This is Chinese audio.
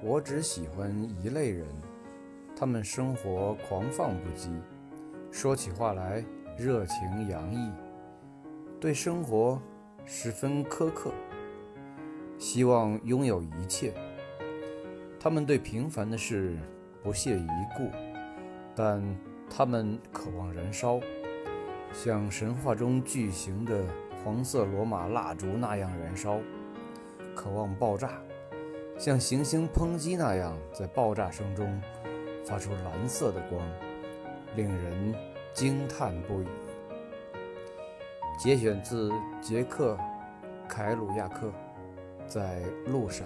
我只喜欢一类人，他们生活狂放不羁，说起话来热情洋溢，对生活十分苛刻，希望拥有一切。他们对平凡的事不屑一顾，但他们渴望燃烧，像神话中巨型的黄色罗马蜡烛那样燃烧，渴望爆炸。像行星抨击那样，在爆炸声中发出蓝色的光，令人惊叹不已。节选自捷克凯鲁亚克，在路上。